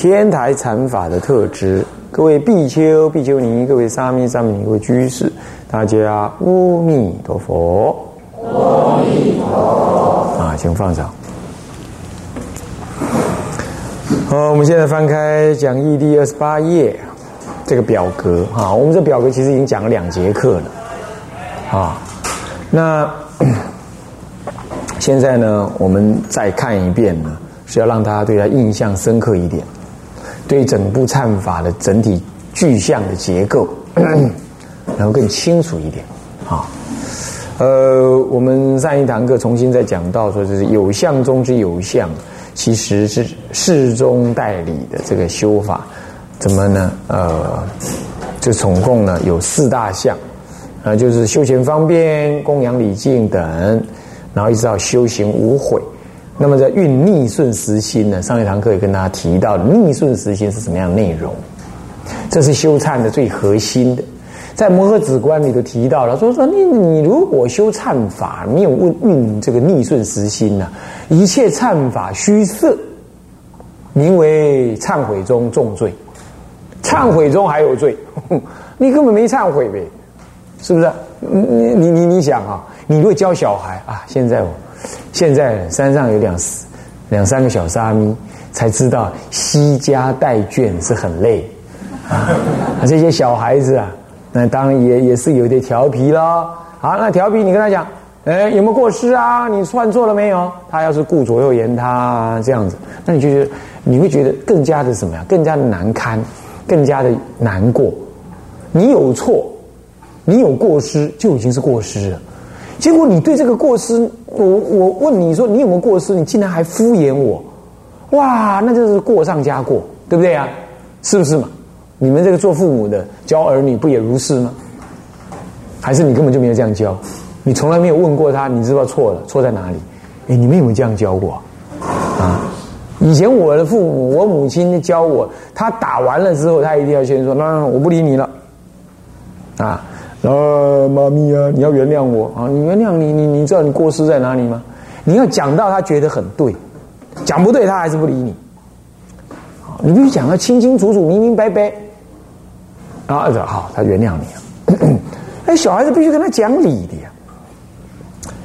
天台禅法的特质，各位比丘、比丘尼，各位沙弥、沙弥尼，各位居士，大家阿弥陀佛。阿弥陀佛。啊，请放掌。好，我们现在翻开讲义第二十八页，这个表格哈，我们这表格其实已经讲了两节课了，啊，那现在呢，我们再看一遍呢，是要让大家对他印象深刻一点，对整部忏法的整体具象的结构，然后更清楚一点，啊。呃，我们上一堂课重新再讲到说，就是有相中之有相，其实是事中代理的这个修法，怎么呢？呃，就总共呢有四大项，啊，就是修行方便、供养礼敬等，然后一直到修行无悔。那么在运逆顺时心呢，上一堂课也跟大家提到，逆顺时心是什么样的内容？这是修忏的最核心的。在摩诃止观里头提到了，说说你你如果修忏法没有运运这个逆顺时心呢、一切忏法虚设，名为忏悔中重罪，忏悔中还有罪，你根本没忏悔呗，是不是？你你你你想啊，你如果教小孩啊，现在我现在山上有两两三个小沙弥，才知道惜家带眷是很累啊，这些小孩子啊。那当然也也是有点调皮了。好，那调皮你跟他讲，哎，有没有过失啊？你犯错了没有？他要是顾左右言他这样子，那你就觉得你会觉得更加的什么呀？更加的难堪，更加的难过。你有错，你有过失就已经是过失了。结果你对这个过失，我我问你说你有没有过失？你竟然还敷衍我，哇，那就是过上加过，对不对啊？是不是嘛？你们这个做父母的教儿女不也如是吗？还是你根本就没有这样教？你从来没有问过他，你知道错了，错在哪里？哎，你们有没有这样教过？啊？以前我的父母，我母亲教我，他打完了之后，他一定要先说：“那我不理你了。”啊，啊妈咪啊，你要原谅我啊！你原谅你，你你知道你过失在哪里吗？你要讲到他觉得很对，讲不对他还是不理你。你必须讲的清清楚楚、明明白白。啊，好，他原谅你了。哎，小孩子必须跟他讲理的呀，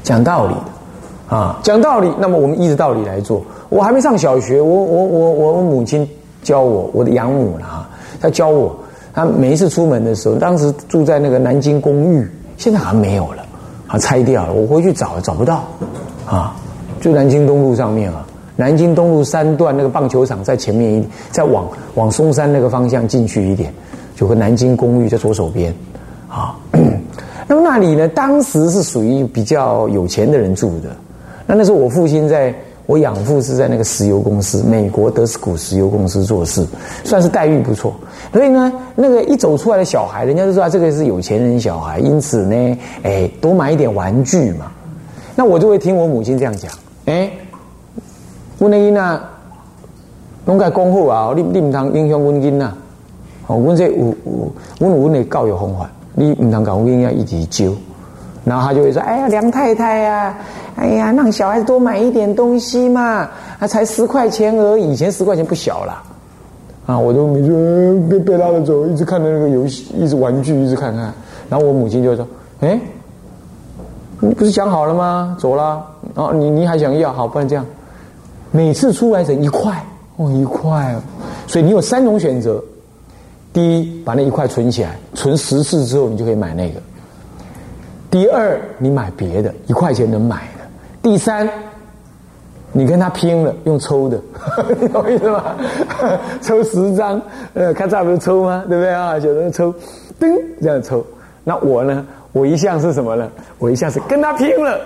讲道理的啊，讲道理。那么我们依着道理来做。我还没上小学，我我我我母亲教我，我的养母了啊，她教我。他每一次出门的时候，当时住在那个南京公寓，现在好像没有了，啊，拆掉了。我回去找找不到，啊，就南京东路上面啊，南京东路三段那个棒球场在前面一点，再往往松山那个方向进去一点。有个南京公寓在左手边，啊，那么那里呢，当时是属于比较有钱的人住的。那那时候我父亲在，我养父是在那个石油公司，美国德斯古石油公司做事，算是待遇不错。所以呢，那个一走出来的小孩，人家就知道这个是有钱人小孩，因此呢，哎，多买一点玩具嘛。那我就会听我母亲这样讲，哎，我那囡啊，拢该讲好啊，你你唔通影响阮囡啊。哦，阮这有有，阮有阮的教育方法，你唔通讲我应该一直教，然后他就会说：“哎呀，梁太太呀，哎呀，让小孩子多买一点东西嘛，啊，才十块钱而已，以前十块钱不小了。”啊，我都没说被被拉着走，一直看着那个游戏，一直玩具，一直看看。然后我母亲就说：“哎，你不是讲好了吗？走了，哦，你你还想要？好，不然这样，每次出来整一块，哦，一块哦，所以你有三种选择。”第一，把那一块存起来，存十次之后，你就可以买那个。第二，你买别的，一块钱能买。第三，你跟他拼了，用抽的，你懂意思吗？抽十张，呃，看这不是抽吗？对不对啊？有人抽，噔，这样抽。那我呢？我一向是什么呢？我一向是跟他拼了，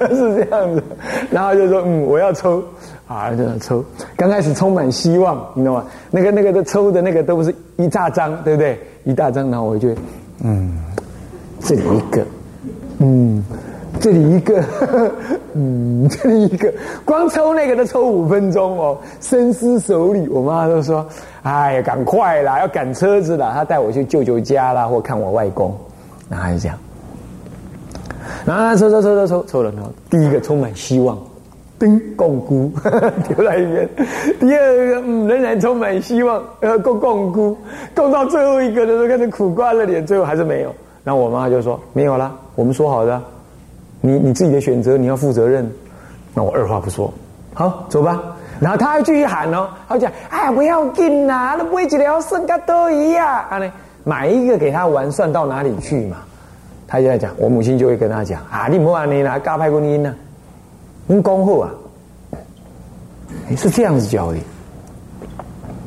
是这样子。然后就说，嗯，我要抽，啊，这样抽，刚开始充满希望，你知道吗？那个那个的抽的那个都不是一大张，对不对？一大张，然后我就，嗯，这里一个，嗯，这里一个，嗯，这里一个，光抽那个都抽五分钟哦，深思熟虑。我妈都说：“哎呀，赶快啦，要赶车子啦。”她带我去舅舅家啦，或看我外公，然后就这样。然后抽抽抽抽抽抽了，然后第一个充满希望。叮，共 姑丢在一边。第二个，仍然充满希望，呃，共共姑，共到最后一个的时候，开始苦瓜了脸，最后还是没有。然后我妈就说：“没有啦，我们说好的，你你自己的选择，你要负责任。”那我二话不说，好，走吧。然后他还继续喊哦，他讲：“哎，不要紧啊，那买一条剩个多一样，啊呢，买一个给他玩，算到哪里去嘛？”他就在讲，我母亲就会跟他讲：“啊，你莫安尼啦，加派过音呢。”用功后啊，是这样子教的。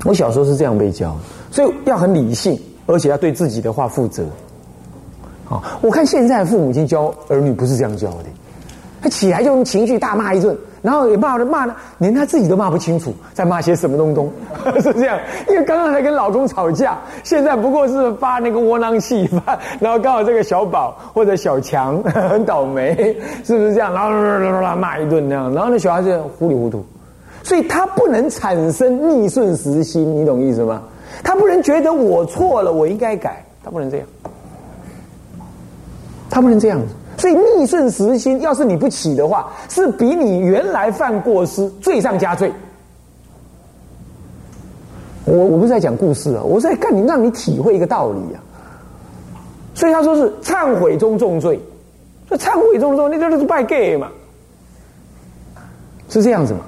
我小时候是这样被教，所以要很理性，而且要对自己的话负责。我看现在父母亲教儿女不是这样教的，他起来就用情绪大骂一顿。然后也骂的骂了，连他自己都骂不清楚，在骂些什么东东，是这样。因为刚刚还跟老公吵架，现在不过是发那个窝囊气发，然后刚好这个小宝或者小强 很倒霉，是不是这样？然后骂一顿那样，然后那小孩子糊里糊涂，所以他不能产生逆顺时心，你懂意思吗？他不能觉得我错了，我应该改，他不能这样，他不能这样子。所以逆顺时心，要是你不起的话，是比你原来犯过失罪上加罪。我我不是在讲故事啊，我是在干你，让你体会一个道理啊。所以他说是忏悔中重罪，这忏悔中重，那就是拜 gay 嘛？是这样子吗？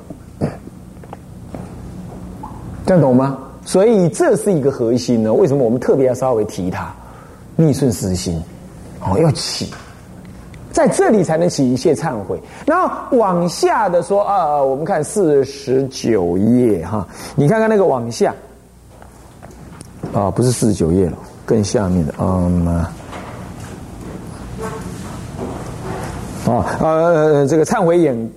这样懂吗？所以这是一个核心呢。为什么我们特别要稍微提它？逆顺时心，哦，要起。在这里才能起一切忏悔，然后往下的说啊，我们看四十九页哈，你看看那个往下，啊，不是四十九页了，更下面的嗯，啊呃这个忏悔眼。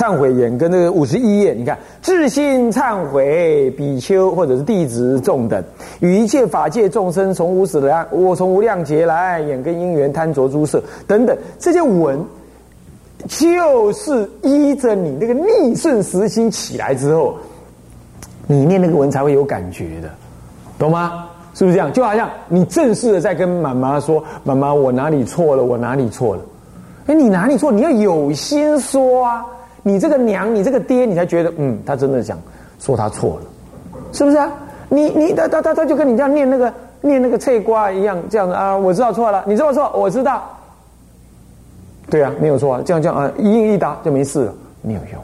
忏悔眼跟那个五十一页，你看，自信忏悔比丘或者是弟子众等，与一切法界众生从无始来，我从无量劫来，眼根因缘贪着诸色等等，这些文，就是依着你那个逆顺时心起来之后，你念那个文才会有感觉的，懂吗？是不是这样？就好像你正式的在跟妈妈说：“妈妈，我哪里错了？我哪里错了？”哎，你哪里错？你要有心说啊。你这个娘，你这个爹，你才觉得，嗯，他真的想说他错了，是不是啊？你你他他他他就跟你这样念那个念那个脆瓜一样，这样子啊，我知道错了，你知道错，我知道，对啊，没有错啊，这样这样啊，一应一答就没事了，没有用，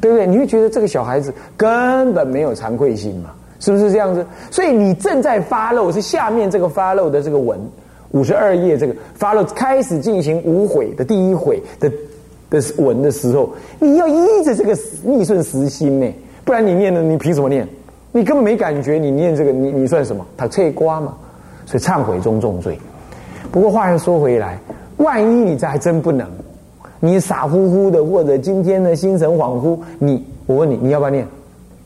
对不对？你会觉得这个小孩子根本没有惭愧心嘛，是不是这样子？所以你正在发漏，是下面这个发漏的这个文五十二页这个发漏开始进行无悔的第一悔的。的文的时候，你要依着这个逆顺时心呢，不然你念的你凭什么念？你根本没感觉，你念这个你你算什么？他脆瓜嘛，所以忏悔中重罪。不过话又说回来，万一你这还真不能，你傻乎乎的，或者今天的心神恍惚，你我问你，你要不要念？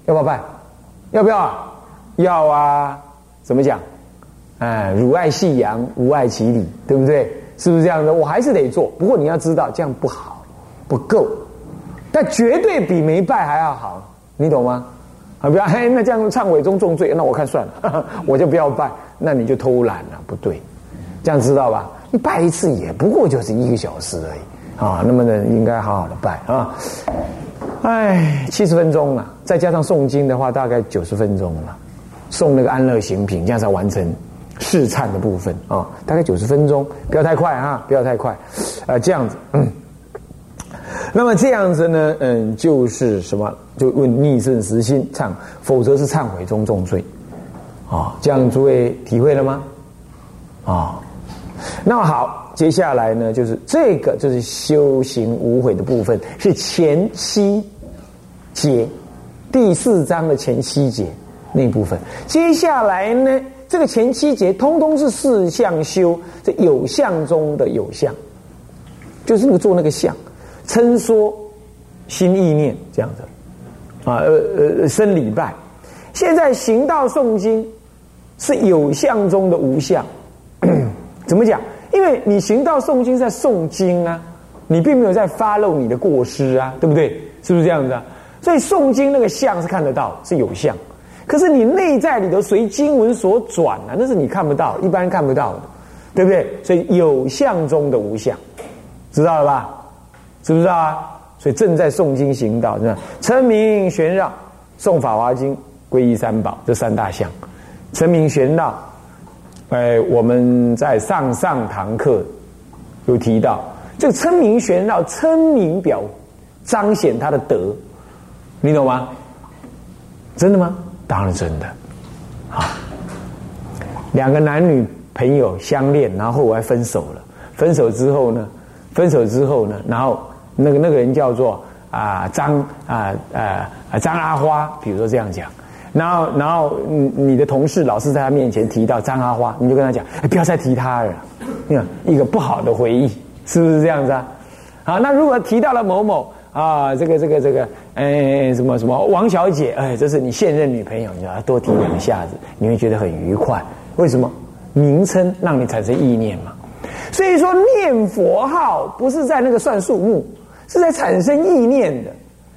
要不要办？要不要？啊？要啊！怎么讲？哎，汝爱夕阳，吾爱其理，对不对？是不是这样的？我还是得做。不过你要知道，这样不好。不够，但绝对比没拜还要好，你懂吗？啊，不要，嘿，那这样忏悔中重罪，那我看算了，我就不要拜，那你就偷懒了，不对，这样知道吧？你拜一次也不过就是一个小时而已啊，那么呢，应该好好的拜啊。哎，七十分钟了，再加上诵经的话，大概九十分钟了，诵那个安乐行品，这样才完成试唱的部分啊，大概九十分钟，不要太快啊，不要太快，啊，这样子，那么这样子呢，嗯，就是什么？就问逆圣时心忏，否则是忏悔中重罪，啊，这样诸位体会了吗？啊，那么好，接下来呢，就是这个就是修行无悔的部分，是前七节，第四章的前七节那部分。接下来呢，这个前七节通通是四相修，这有相中的有相，就是那个做那个相。称说心意念这样子，啊，呃呃，生礼拜。现在行道诵经是有相中的无相，怎么讲？因为你行道诵经在诵经啊，你并没有在发露你的过失啊，对不对？是不是这样子啊？所以诵经那个相是看得到，是有相。可是你内在里头随经文所转啊，那是你看不到，一般看不到的，对不对？所以有相中的无相，知道了吧？知不知道啊？所以正在诵经行道，是吧？称名玄绕，诵法华经，皈依三宝，这三大项。称名玄绕，哎，我们在上上堂课有提到，这个称名玄绕，称名表彰显他的德，你懂吗？真的吗？当然真的，啊，两个男女朋友相恋，然后后来分手了。分手之后呢？分手之后呢？然后那个那个人叫做啊张啊啊张阿花，比如说这样讲。然后然后你你的同事老是在他面前提到张阿花，你就跟他讲，不要再提他了。你看一个不好的回忆，是不是这样子啊？好，那如果提到了某某。啊，这个这个这个，哎，什么什么王小姐，哎，这是你现任女朋友，你要多提两下子，你会觉得很愉快。为什么？名称让你产生意念嘛。所以说念佛号不是在那个算数目，是在产生意念的。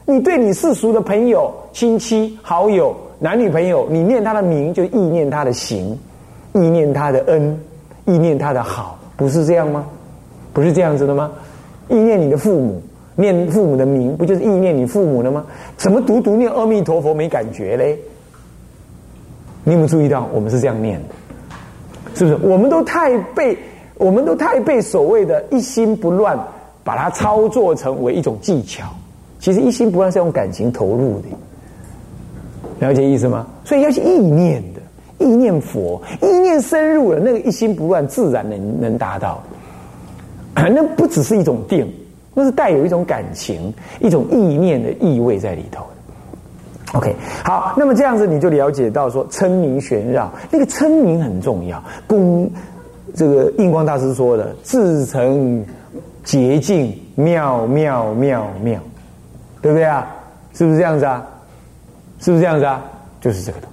你对你世俗的朋友、亲戚、好友、男女朋友，你念他的名，就意念他的行，意念他的恩，意念他的好，不是这样吗？不是这样子的吗？意念你的父母。念父母的名，不就是意念你父母的吗？怎么读读念阿弥陀佛没感觉嘞？你有没有注意到，我们是这样念的？是不是？我们都太被，我们都太被所谓的一心不乱，把它操作成为一种技巧。其实一心不乱是用感情投入的，了解意思吗？所以要去意念的，意念佛，意念深入了，那个一心不乱自然能能达到。那不只是一种定。那是带有一种感情、一种意念的意味在里头 OK，好，那么这样子你就了解到说称名玄绕，那个称名很重要。公这个印光大师说的自成洁净妙妙妙妙，对不对啊？是不是这样子啊？是不是这样子啊？就是这个的。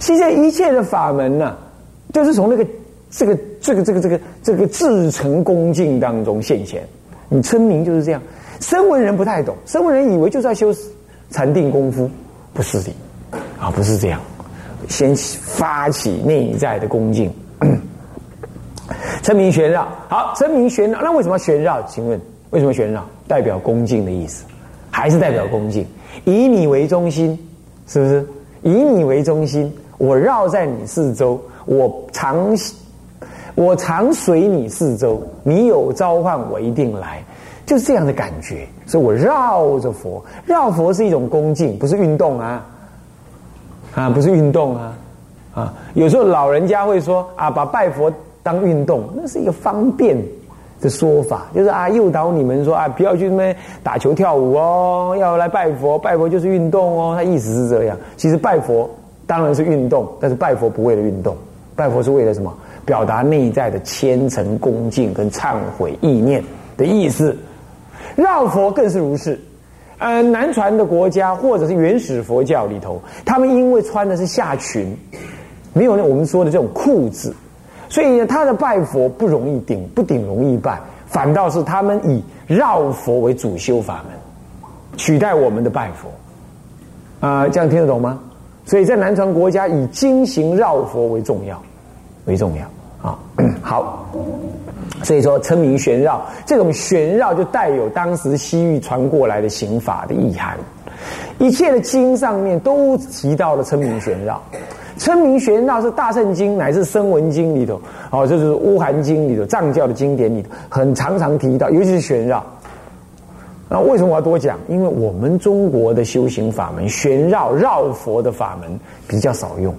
现在一切的法门呢，就是从那个这个这个这个这个这个自诚恭敬当中现前。你称名就是这样，声闻人不太懂，声闻人以为就是要修禅定功夫，不是的，啊，不是这样，先发起内在的恭敬，称名玄绕，好，称名玄绕，那为什么要玄绕？请问为什么玄绕？代表恭敬的意思，还是代表恭敬？以你为中心，是不是？以你为中心，我绕在你四周，我常。我常随你四周，你有召唤我一定来，就是这样的感觉。所以我绕着佛，绕佛是一种恭敬，不是运动啊，啊，不是运动啊，啊，有时候老人家会说啊，把拜佛当运动，那是一个方便的说法，就是啊，诱导你们说啊，不要去那边打球跳舞哦，要来拜佛，拜佛就是运动哦，他意思是这样。其实拜佛当然是运动，但是拜佛不为了运动，拜佛是为了什么？表达内在的虔诚恭敬跟忏悔意念的意思，绕佛更是如是。呃，南传的国家或者是原始佛教里头，他们因为穿的是下裙，没有那我们说的这种裤子，所以，他的拜佛不容易顶，不顶容易拜，反倒是他们以绕佛为主修法门，取代我们的拜佛。啊，这样听得懂吗？所以在南传国家以经行绕佛为重要，为重要。啊，好，所以说称名玄绕，这种玄绕就带有当时西域传过来的刑法的意涵。一切的经上面都提到了称名玄绕，称名玄绕是大圣经乃至声闻经里头，哦，就是乌含经里头藏教的经典里头，很常常提到，尤其是玄绕。那为什么我要多讲？因为我们中国的修行法门，玄绕绕佛的法门比较少用。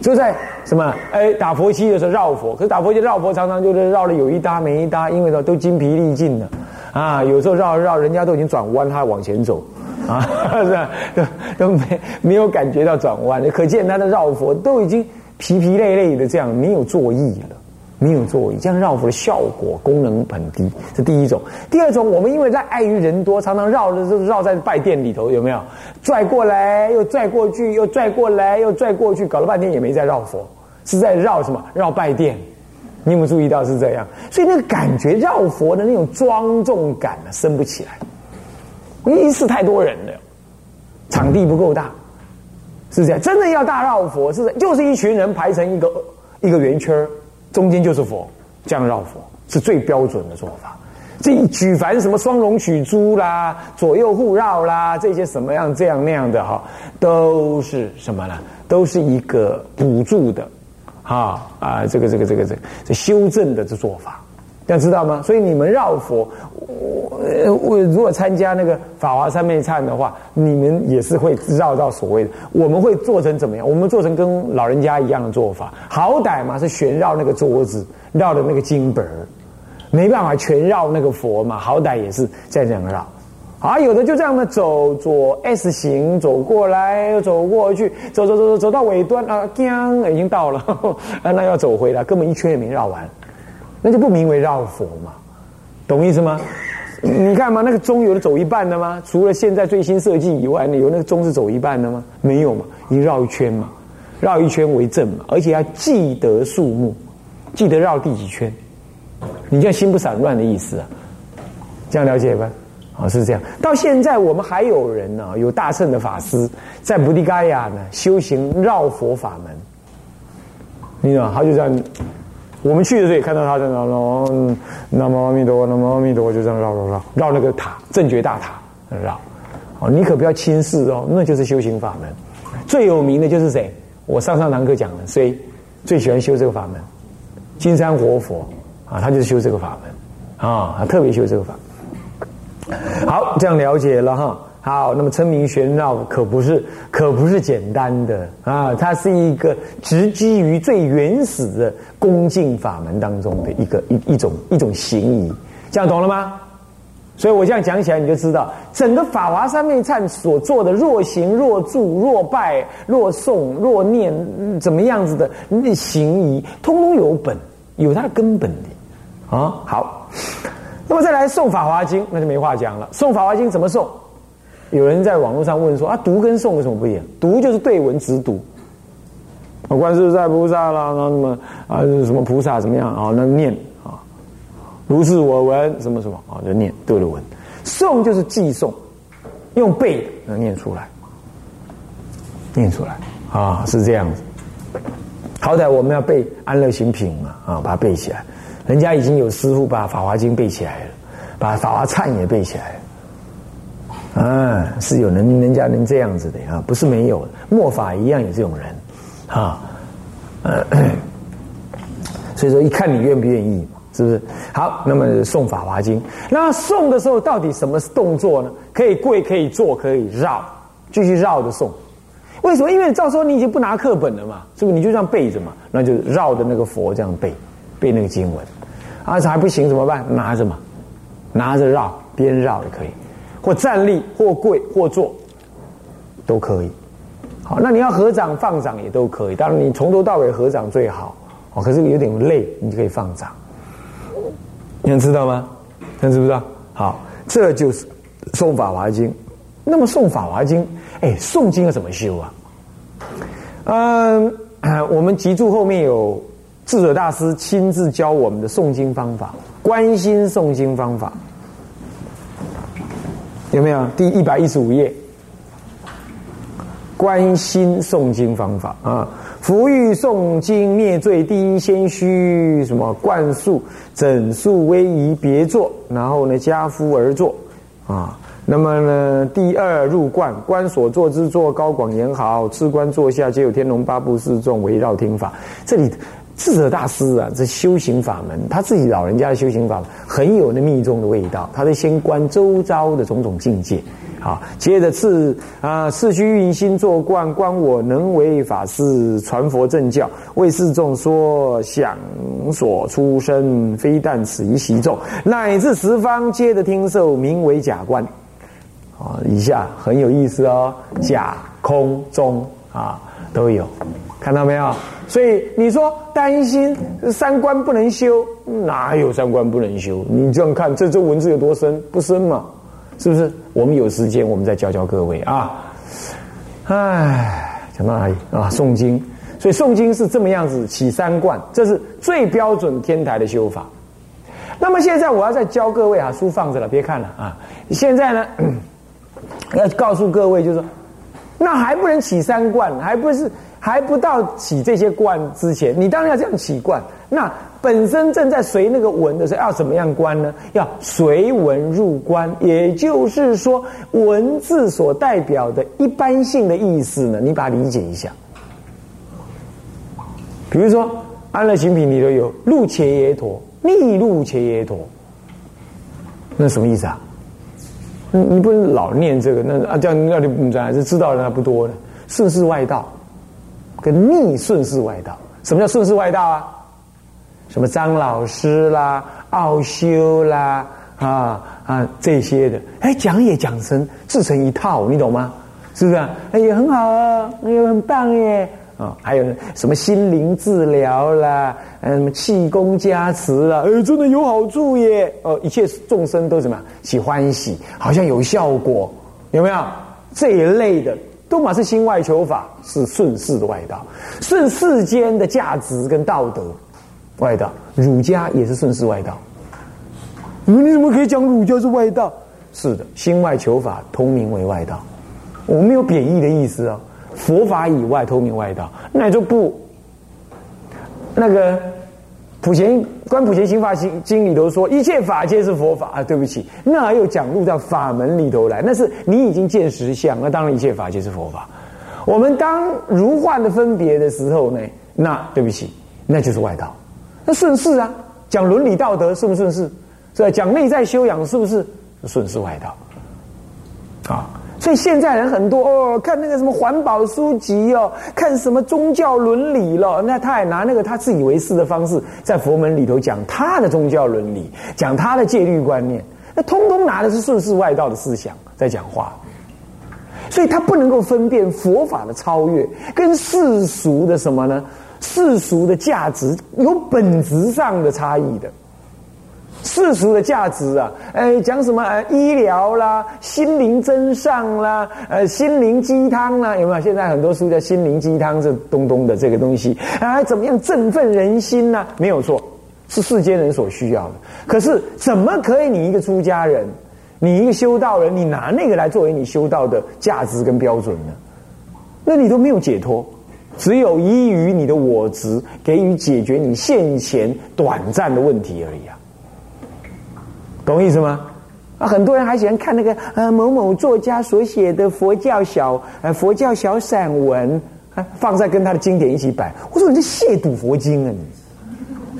就在什么哎打佛七的时候绕佛，可是打佛七绕佛常常就是绕了有一搭没一搭，因为都都精疲力尽了啊。有时候绕绕，人家都已经转弯，他往前走啊，是吧？都都没没有感觉到转弯，可见他的绕佛都已经疲疲累累的这样，没有作意了，没有作意，这样绕佛的效果功能很低，这第一种。第二种，我们因为在碍于人多，常常绕着绕在拜殿里头，有没有？拽过来又拽过去，又拽过来又拽过去，搞了半天也没在绕佛，是在绕什么？绕拜殿。你有没有注意到是这样？所以那个感觉绕佛的那种庄重感呢，升不起来。一次太多人了，场地不够大，是这样。真的要大绕佛，是就是一群人排成一个一个圆圈中间就是佛，这样绕佛是最标准的做法。这一举凡什么双龙取珠啦、左右互绕啦，这些什么样这样那样的哈，都是什么呢？都是一个补助的，啊啊，这个这个这个这这修正的这做法，要知道吗？所以你们绕佛，我我如果参加那个法华三昧忏的话，你们也是会绕到所谓的，我们会做成怎么样？我们做成跟老人家一样的做法，好歹嘛是旋绕那个桌子，绕的那个经本儿。没办法全绕那个佛嘛，好歹也是在这样绕，啊，有的就这样的走左 S 型走过来，走过去，走走走走走到尾端啊，锵，已经到了，啊，那要走回来，根本一圈也没绕完，那就不名为绕佛嘛，懂意思吗？你看嘛，那个钟有的走一半的吗？除了现在最新设计以外，有那个钟是走一半的吗？没有嘛，已经绕一圈嘛，绕一圈为正嘛，而且要记得数目，记得绕第几圈。你这样心不散乱的意思啊？这样了解吧？啊，是这样。到现在我们还有人呢，有大圣的法师在菩提伽亚呢修行绕佛法门。你知道，他就这样。我们去的时候也看到他在那绕，南无阿弥陀佛，南无阿弥陀佛，就这样绕绕绕绕那个塔，正觉大塔绕。哦，你可不要轻视哦，那就是修行法门。最有名的就是谁？我上上堂课讲的，谁最喜欢修这个法门？金山活佛。啊，他就是修这个法门，啊，他特别修这个法。好，这样了解了哈。好，那么称名玄绕可不是，可不是简单的啊，它是一个直基于最原始的恭敬法门当中的一个一一种一种行仪，这样懂了吗？所以我这样讲起来，你就知道整个法华三昧忏所做的若行若住若拜若诵若念怎么样子的那行仪，通通有本，有它的根本的。啊，好，那么再来诵《法华经》，那就没话讲了。诵《法华经》怎么诵？有人在网络上问说：啊，读跟诵有什么不一样？读就是对文直读，啊，观世在菩萨啦，那什么啊，什么菩萨怎么样啊？那念啊，如是我闻，什么什么啊，就念对了文。诵就是记诵，用背能念出来，念出来啊，是这样子。好歹我们要背安乐行品嘛，啊，把它背起来。人家已经有师傅把《法华经》背起来了，把《法华忏》也背起来了，啊，是有人人家能这样子的啊，不是没有，末法一样有这种人，啊，所以说一看你愿不愿意嘛，是不是？好，那么诵《法华经》，那诵的时候到底什么动作呢？可以跪，可以坐，可以绕，继续绕着诵。为什么？因为照说你已经不拿课本了嘛，是不是？你就这样背着嘛，那就绕着那个佛这样背，背那个经文。啊，这还不行，怎么办？拿着嘛，拿着绕，边绕也可以，或站立，或跪，或坐，都可以。好，那你要合掌放掌也都可以。当然，你从头到尾合掌最好。哦，可是有点累，你就可以放掌。你们知道吗？你知不知道？好，这就是诵法华经。那么诵法华经，哎，诵经要怎么修啊？嗯，我们集注后面有。智者大师亲自教我们的诵经方法，关心诵经方法有没有？第一百一十五页，关心诵经方法啊！福欲诵经灭罪，第一先须什么？灌输整数威仪别坐，然后呢加夫而坐啊。那么呢，第二入观，观所坐之坐高广严好，次观坐下皆有天龙八部四众围绕听法。这里。智者大师啊，这修行法门，他自己老人家的修行法门很有那密宗的味道。他得先观周遭的种种境界，啊，接着次啊，次须运心作观，观我能为法师传佛正教，为世众说想所出生，非但此一习众，乃至十方皆得听受，名为假观。啊，以下很有意思哦，假空中啊，都有，看到没有？所以你说担心三观不能修，哪有三观不能修？你这样看，这这文字有多深？不深嘛？是不是？我们有时间，我们再教教各位啊。唉，讲到哪里啊？诵经，所以诵经是这么样子起三观，这是最标准天台的修法。那么现在我要再教各位啊，书放着了，别看了啊。现在呢，要告诉各位，就是说，那还不能起三观，还不是还不到起这些观之前，你当然要这样起观。那本身正在随那个文的时候，要怎么样观呢？要随文入观，也就是说，文字所代表的一般性的意思呢，你把它理解一下。比如说，安乐行品里头有入切耶陀。逆入切耶陀，那什么意思啊？你不能老念这个，那啊这样那就不知道是知道的人还不多呢。顺势外道跟逆顺势外道，什么叫顺势外道啊？什么张老师啦、奥修啦啊啊这些的，哎讲也讲成自成一套，你懂吗？是不是？哎也很好啊，哎也很棒耶。啊，还有什么心灵治疗啦，嗯，什么气功加持啦，哎，真的有好处耶！哦，一切众生都什么喜欢喜，好像有效果，有没有？这一类的都嘛是心外求法，是顺世的外道，顺世间的价值跟道德外道。儒家也是顺世外道。你怎么可以讲儒家是外道？是的，心外求法通名为外道，我没有贬义的意思啊。佛法以外，通名外道，那就不那个普贤观普贤行法经经里头说，一切法皆是佛法啊。对不起，那又讲入到法门里头来，那是你已经见实相，那当然一切法皆是佛法。我们当如幻的分别的时候呢，那对不起，那就是外道。那顺势啊，讲伦理道德顺不顺势？是？讲内在修养是不是顺势外道？啊。所以现在人很多哦，看那个什么环保书籍哦，看什么宗教伦理了，那他也拿那个他自以为是的方式，在佛门里头讲他的宗教伦理，讲他的戒律观念，那通通拿的是顺世外道的思想在讲话，所以他不能够分辨佛法的超越跟世俗的什么呢？世俗的价值有本质上的差异的。世俗的价值啊，哎，讲什么呃医疗啦、心灵真上啦、呃心灵鸡汤啦，有没有？现在很多书叫心灵鸡汤，这东东的这个东西啊，怎么样振奋人心呢？没有错，是世间人所需要的。可是怎么可以你一个出家人，你一个修道人，你拿那个来作为你修道的价值跟标准呢？那你都没有解脱，只有依于你的我执，给予解决你现前短暂的问题而已啊。懂意思吗？啊，很多人还喜欢看那个呃某某作家所写的佛教小呃佛教小散文，放在跟他的经典一起摆。我说你这亵渎佛经啊！你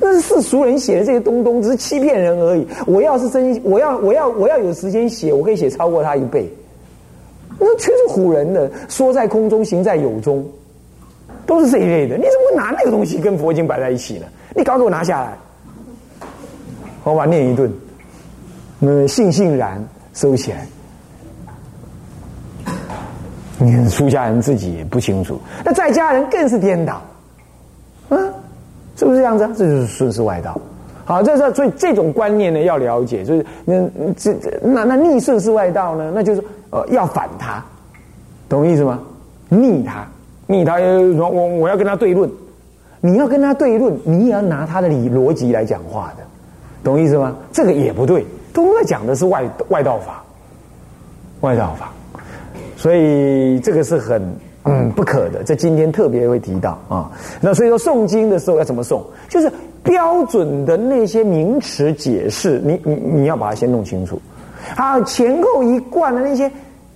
那是世俗人写的这些东东，只是欺骗人而已。我要是真，我要我要我要有时间写，我可以写超过他一倍。那全是唬人的，说在空中，行在有中，都是这一类的。你怎么会拿那个东西跟佛经摆在一起呢？你赶快给我拿下来，我把念一顿。那悻悻然收起来，你看出家人自己也不清楚，那在家人更是颠倒，啊，是不是这样子？这就是顺势外道。好，这是所以这种观念呢要了解，就是那这那那逆顺势外道呢，那就是呃要反他，懂意思吗？逆他，逆他，我我我要跟他对论，你要跟他对论，你也要拿他的理逻辑来讲话的，懂意思吗？这个也不对。都在讲的是外外道法，外道法，所以这个是很嗯不可的。在今天特别会提到啊，那所以说诵经的时候要怎么诵，就是标准的那些名词解释，你你你要把它先弄清楚。好，前后一贯的那些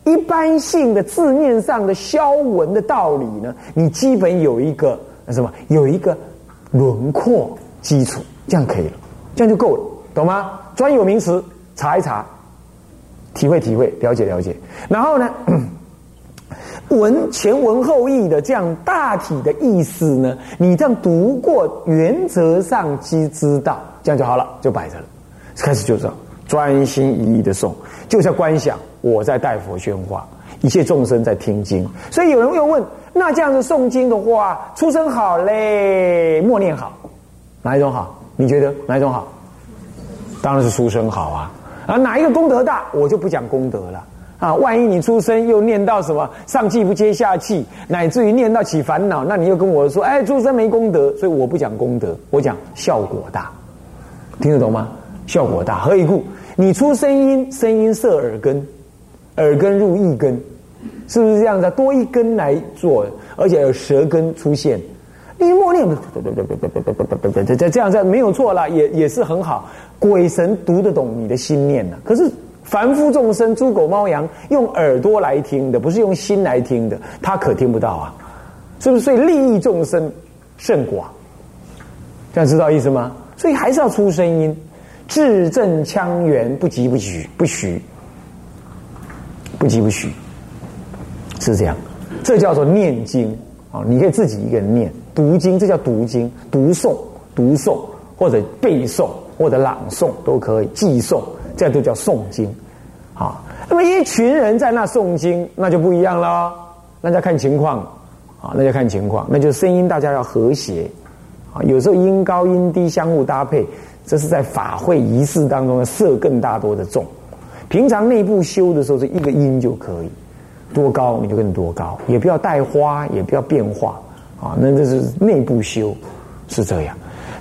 一般性的字面上的消文的道理呢，你基本有一个什么，有一个轮廓基础，这样可以了，这样就够了，懂吗？专有名词查一查，体会体会，了解了解。然后呢，文前文后义的这样大体的意思呢，你这样读过，原则上即知道，这样就好了，就摆着了。开始就这样专心一意的诵，就在观想我在代佛宣化，一切众生在听经。所以有人又问：那这样子诵经的话，出生好嘞，默念好，哪一种好？你觉得哪一种好？当然是出生好啊！啊，哪一个功德大，我就不讲功德了啊！万一你出生又念到什么上气不接下气，乃至于念到起烦恼，那你又跟我说：哎，出生没功德，所以我不讲功德，我讲效果大，听得懂吗？效果大，何以故？你出声音，声音摄耳根，耳根入意根，是不是这样的？多一根来做，而且有舌根出现。你默念，这这这样这没有错了，也也是很好。鬼神读得懂你的心念呐。可是凡夫众生，猪狗猫羊用耳朵来听的，不是用心来听的，他可听不到啊。是不是？所以利益众生甚广。这样知道意思吗？所以还是要出声音。字正腔圆，不急不徐，不徐，不急不徐，是这样。这叫做念经啊！你可以自己一个人念读经，这叫读经、读诵、读诵或者背诵或者朗诵都可以，记诵这样都叫诵经啊。那么一群人在那诵经，那就不一样了，那要看情况啊，那就看情况，那就声音大家要和谐啊，有时候音高音低相互搭配。这是在法会仪式当中设更大多的重，平常内部修的时候是一个音就可以，多高你就跟多高，也不要带花，也不要变化啊。那这是内部修，是这样。